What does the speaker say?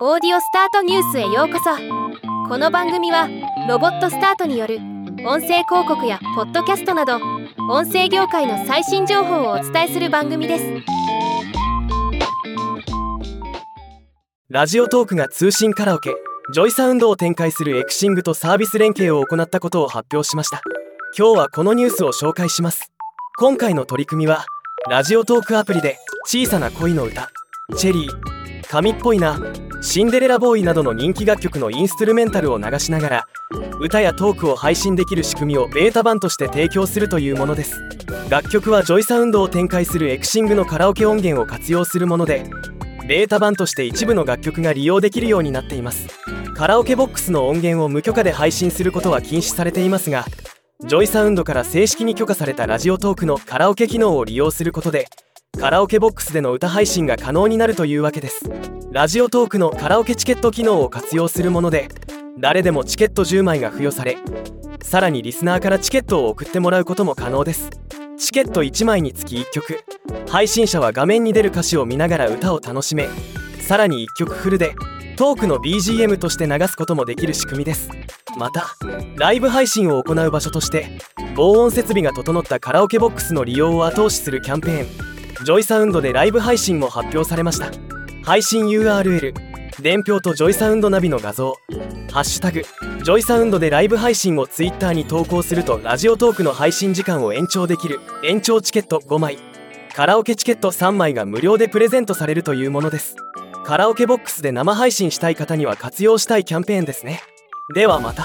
オーディオスタートニュースへようこそ。この番組はロボットスタートによる音声広告やポッドキャストなど音声業界の最新情報をお伝えする番組です。ラジオトークが通信カラオケジョイサウンドを展開するエクシングとサービス連携を行ったことを発表しました。今日はこのニュースを紹介します。今回の取り組みはラジオトークアプリで小さな恋の歌。チェリー神っぽいなシンデレラボーイなどの人気楽曲のインストゥルメンタルを流しながら歌やトークを配信できる仕組みをベータ版として提供するというものです。楽曲は JOYSOUND を展開するエクシングのカラオケ音源を活用するものでベータ版として一部の楽曲が利用できるようになっています。カラオケボックスの音源を無許可で配信することは禁止されていますが JOYSOUND から正式に許可された Radiotalk のカラオケ機能を利用することでカラオケボックスでの歌配信が可能になるというわけです。ラジオトークのカラオケチケット機能を活用するもので誰でもチケット10枚が付与されさらにリスナーからチケットを送ってもらうことも可能です。チケット1枚につき1曲。配信者は画面に出る歌詞を見ながら歌を楽しめさらに1曲フルでトークの BGM として流すこともできる仕組みです。またライブ配信を行う場所として防音設備が整ったカラオケボックスの利用を後押しするキャンペーン。 JOYSOUND でライブ配信も発表されました。配信 URL 伝票と JOYSOUND ナビの画像。ハッシュタグ JOYSOUND でライブ配信を Twitter に投稿すると Radiotalk の配信時間を延長できる。延長チケット5枚。カラオケチケット3枚が無料でプレゼントされるというものです。カラオケボックスで生配信したい方には活用したいキャンペーンですね。ではまた。